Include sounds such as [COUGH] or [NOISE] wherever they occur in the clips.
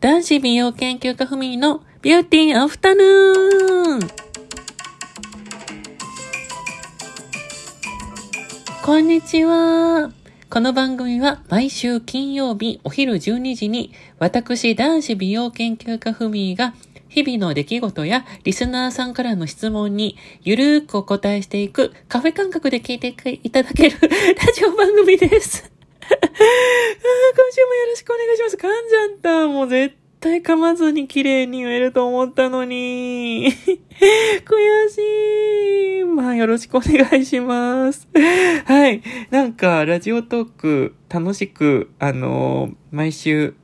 男子美容研究家ふみのビューティーアフタヌーンこんにちは。この番組は毎週金曜日お昼12時に私男子美容研究家ふみが日々の出来事やリスナーさんからの質問にゆるーくお答えしていくカフェ感覚で聞いていただけるラジオ番組です。今週もよろしくお願いします。噛んじゃった。もう絶対噛まずに綺麗に言えると思ったのに。悔しい。まあよろしくお願いします。はい。なんか、ラジオトーク楽しく、あのー、毎週、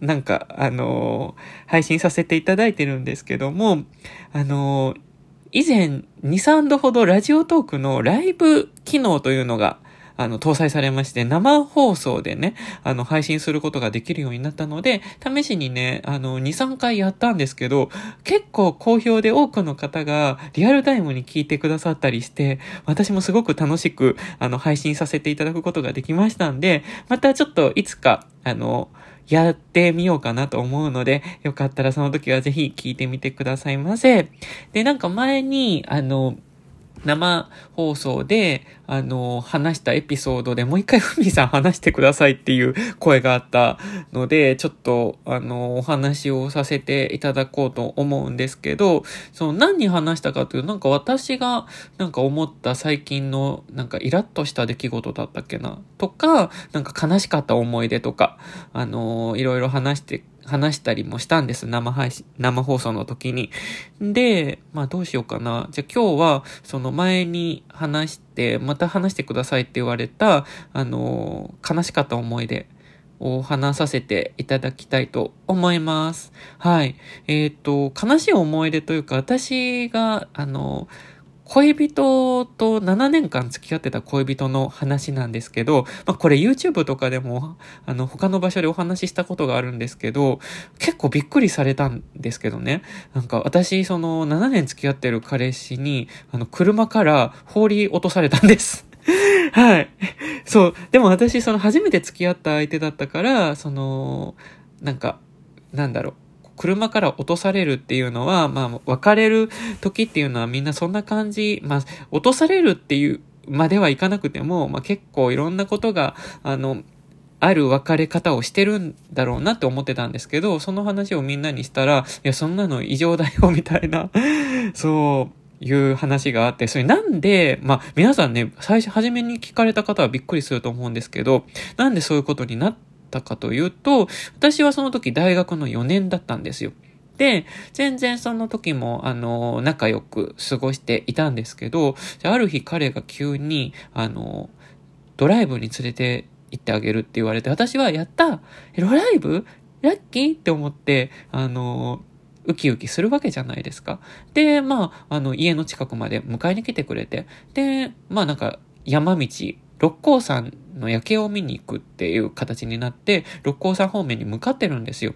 なんか、あのー、配信させていただいてるんですけども、あのー、以前2、3度ほどラジオトークのライブ機能というのがあの、搭載されまして、生放送でね、あの、配信することができるようになったので、試しにね、あの、2、3回やったんですけど、結構好評で多くの方がリアルタイムに聞いてくださったりして、私もすごく楽しく、あの、配信させていただくことができましたんで、またちょっといつか、あの、やってみようかなと思うので、よかったらその時はぜひ聞いてみてくださいませ。で、なんか前に、あの、生放送で、あの、話したエピソードでもう一回ふみさん話してくださいっていう声があったので、ちょっと、あの、お話をさせていただこうと思うんですけど、その何に話したかというと、なんか私がなんか思った最近のなんかイラッとした出来事だったっけな？とか、なんか悲しかった思い出とか、あの、いろいろ話して話したりもしたんです。生配信、生放送の時に。で、まあどうしようかな。じゃあ今日は、その前に話して、また話してくださいって言われた、あの、悲しかった思い出を話させていただきたいと思います。はい。えっ、ー、と、悲しい思い出というか、私が、あの、恋人と7年間付き合ってた恋人の話なんですけど、まあ、これ YouTube とかでも、あの、他の場所でお話ししたことがあるんですけど、結構びっくりされたんですけどね。なんか私、その7年付き合ってる彼氏に、あの、車から放り落とされたんです。[LAUGHS] はい。そう。でも私、その初めて付き合った相手だったから、その、なんか、なんだろう。車から落とされるっていうのは、まあ、別れる時っていうのはみんなそんな感じ、まあ、落とされるっていうまではいかなくても、まあ、結構いろんなことが、あの、ある別れ方をしてるんだろうなって思ってたんですけど、その話をみんなにしたら、いや、そんなの異常だよ、みたいな、[LAUGHS] そう、いう話があって、それなんで、まあ、皆さんね、最初、初めに聞かれた方はびっくりすると思うんですけど、なんでそういうことになっったかというと、私はその時大学の4年だったんですよ。で、全然その時も、あの、仲良く過ごしていたんですけど、ある日彼が急に、あの、ドライブに連れて行ってあげるって言われて、私はやったドライブ？ラッキーって思って、あの、ウキウキするわけじゃないですか。で、まあ、あの、家の近くまで迎えに来てくれて、で、まあなんか、山道、六甲山の夜景を見に行くっていう形になって、六甲山方面に向かってるんですよ。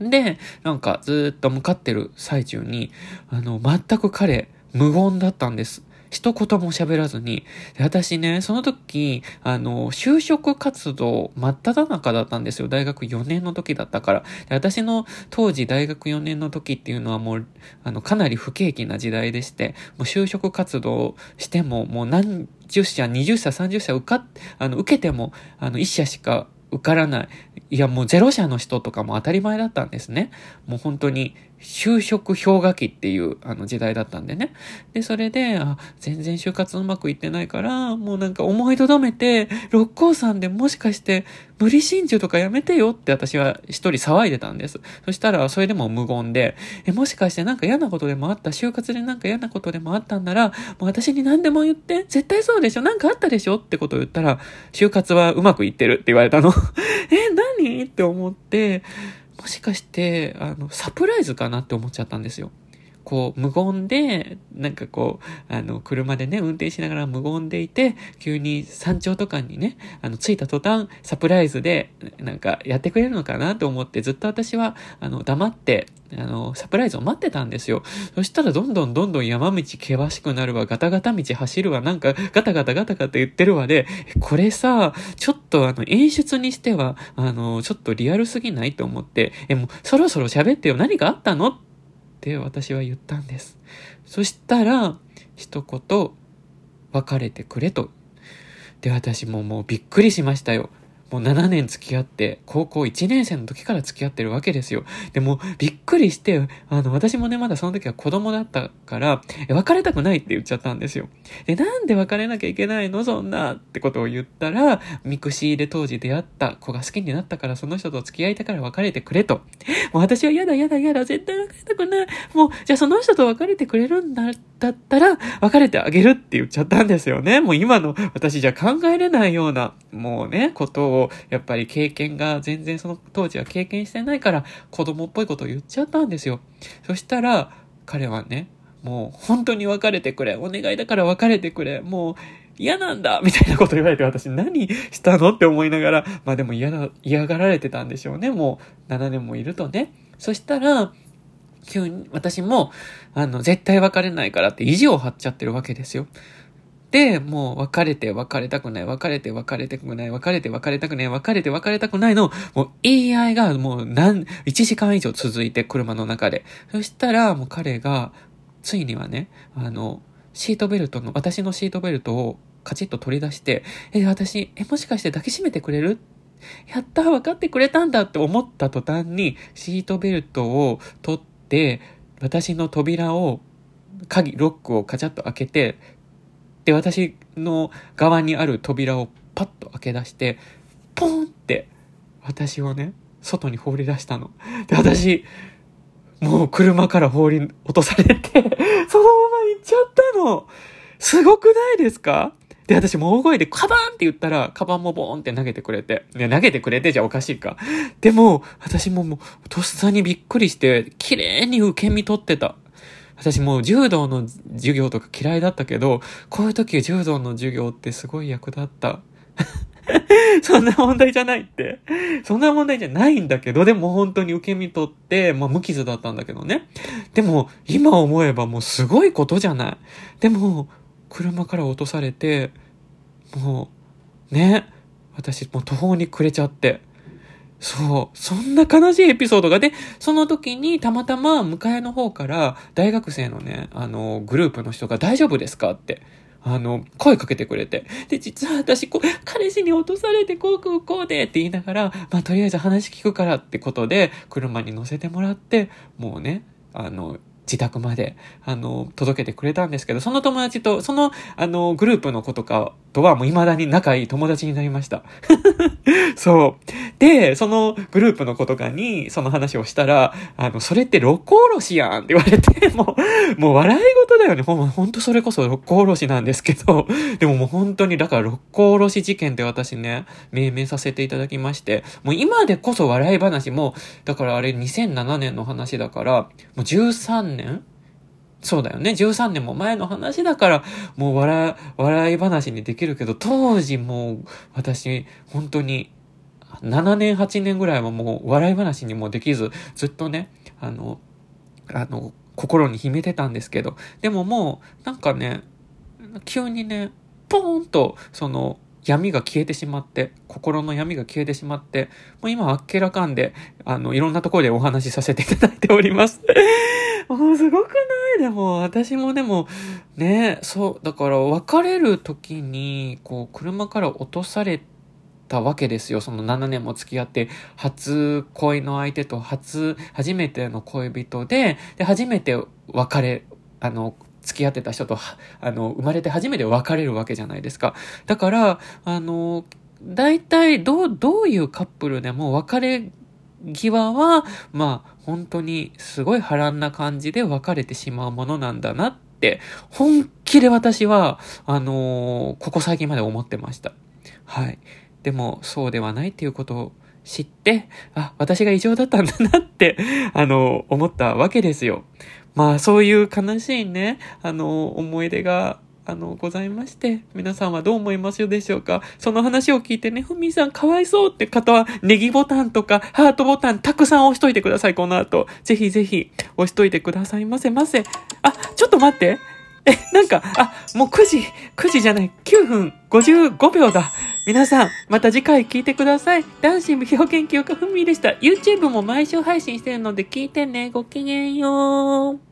で、なんかずっと向かってる最中に、あの、全く彼、無言だったんです。一言も喋らずに。私ね、その時、あの、就職活動真っ只中だったんですよ。大学4年の時だったから。私の当時大学4年の時っていうのはもう、あの、かなり不景気な時代でして、もう就職活動しても、もう何十社、20社、30社受かっあの、受けても、あの、1社しか受からない。いや、もうゼロ社の人とかも当たり前だったんですね。もう本当に、就職氷河期っていうあの時代だったんでね。で、それで、あ、全然就活うまくいってないから、もうなんか思いとどめて、六甲山でもしかして無理心中とかやめてよって私は一人騒いでたんです。そしたら、それでも無言で、え、もしかしてなんか嫌なことでもあった、就活でなんか嫌なことでもあったんなら、もう私に何でも言って、絶対そうでしょなんかあったでしょってことを言ったら、就活はうまくいってるって言われたの。[LAUGHS] え、何？って思って、もしかして、あの、サプライズかなって思っちゃったんですよ。こう、無言で、なんかこう、あの、車でね、運転しながら無言でいて、急に山頂とかにね、あの、着いた途端、サプライズで、なんか、やってくれるのかなと思って、ずっと私は、あの、黙って、あの、サプライズを待ってたんですよ。そしたらどんどんどんどん山道険しくなるわ、ガタガタ道走るわ、なんかガタガタガタガタ言ってるわで、これさ、ちょっとあの演出にしては、あの、ちょっとリアルすぎないと思って、え、もうそろそろ喋ってよ、何かあったの？って私は言ったんです。そしたら、一言、別れてくれと。で、私ももうびっくりしましたよ。もう7年付き合って、高校1年生の時から付き合ってるわけですよ。でも、びっくりして、あの、私もね、まだその時は子供だったから、別れたくないって言っちゃったんですよ。で、なんで別れなきゃいけないの？そんなってことを言ったら、 mixi で当時出会った子が好きになったから、その人と付き合いたいから別れてくれと。もう私は嫌だ嫌だ嫌だ、絶対別れたくない。もう、じゃあその人と別れてくれるんだってだったら、別れてあげるって言っちゃったんですよね。もう今の私じゃ考えれないような、もうね、ことをやっぱり経験が全然その当時は経験してないから子供っぽいことを言っちゃったんですよ。そしたら彼はね、もう本当に別れてくれ。お願いだから別れてくれ。もう嫌なんだみたいなこと言われて私何したのって思いながら、まあでも嫌だ、嫌がられてたんでしょうね。もう7年もいるとね。そしたら、急に私も、あの、絶対別れないからって意地を張っちゃってるわけですよ。で、もう別れて別れたくない、別れて別れたくない、別れて別れたくない、別れて別れたくないの、もう言い合いがもう何、1時間以上続いて車の中で。そしたらもう彼が、ついにはね、あの、シートベルトの、私のシートベルトをカチッと取り出して、え、私、え、もしかして抱きしめてくれるやった分かってくれたんだって思った途端に、シートベルトを取って、で私の扉を、鍵、ロックをカチャッと開けて、で、私の側にある扉をパッと開け出して、ポンって私をね、外に放り出したの。で、私、もう車から放り落とされて、そのまま行っちゃったの。すごくないですか？で、私も大声でカバンって言ったら、カバンもボーンって投げてくれて。ね、投げてくれてじゃおかしいか。でも、私ももう、とっさにびっくりして、綺麗に受け身取ってた。私もう柔道の授業とか嫌いだったけど、こういう時柔道の授業ってすごい役立った。[LAUGHS] そんな問題じゃないって。そんな問題じゃないんだけど、でも本当に受け身取って、まあ無傷だったんだけどね。でも、今思えばもうすごいことじゃない。でも、車から落とされて、もう、ね、私もう途方に暮れちゃって。そう。そんな悲しいエピソードが。で、その時にたまたま迎えの方から大学生のね、あの、グループの人が大丈夫ですかって。あの、声かけてくれて。で、実は私、こう、彼氏に落とされて、こうこうこうでって言いながら、まあ、とりあえず話聞くからってことで、車に乗せてもらって、もうね、あの、自宅まで、あの、届けてくれたんですけど、その友達と、その、あの、グループの子とかとはもう未だに仲いい友達になりました。[LAUGHS] そう。で、そのグループの子とかにその話をしたら、あの、それって六甲おろしやんって言われて、もう、もう笑い事だよね。ほんほんとそれこそ六甲おろしなんですけど、でももう本当に、だから六甲おろし事件で私ね、命名させていただきまして、もう今でこそ笑い話も、だからあれ2007年の話だから、もう13年そうだよね。13年も前の話だから、もう笑、笑い話にできるけど、当時もう、私、本当に、7年、8年ぐらいはもう、笑い話にもできず、ずっとね、あの、あの、心に秘めてたんですけど、でももう、なんかね、急にね、ポーンと、その、闇が消えてしまって、心の闇が消えてしまって、もう今あっけらかんで、あの、いろんなところでお話しさせていただいております。も [LAUGHS] うすごくない？でも、私もでも、ね、そう、だから別れる時に、こう、車から落とされたわけですよ。その7年も付き合って、初恋の相手と初、初めての恋人で、で、初めて別れ、あの、付き合ってた人と、あの、生まれて初めて別れるわけじゃないですか。だから、あの、大体、どう、どういうカップルでも別れ際は、まあ、本当にすごい波乱な感じで別れてしまうものなんだなって、本気で私は、あのー、ここ最近まで思ってました。はい。でも、そうではないっていうことを知って、あ、私が異常だったんだなって、あの、思ったわけですよ。まあそういう悲しいね、あの、思い出があの、ございまして、皆さんはどう思いますでしょうか？その話を聞いてね、ふみさんかわいそうって方は、ネギボタンとか、ハートボタンたくさん押しといてください、この後。ぜひぜひ、押しといてくださいませませ。あ、ちょっと待って。え、なんか、あ、もう9時、9時じゃない、9分55秒だ。皆さん、また次回聞いてください。男子美容研究家ふみでした。YouTube も毎週配信してるので聞いてね。ごきげんよう。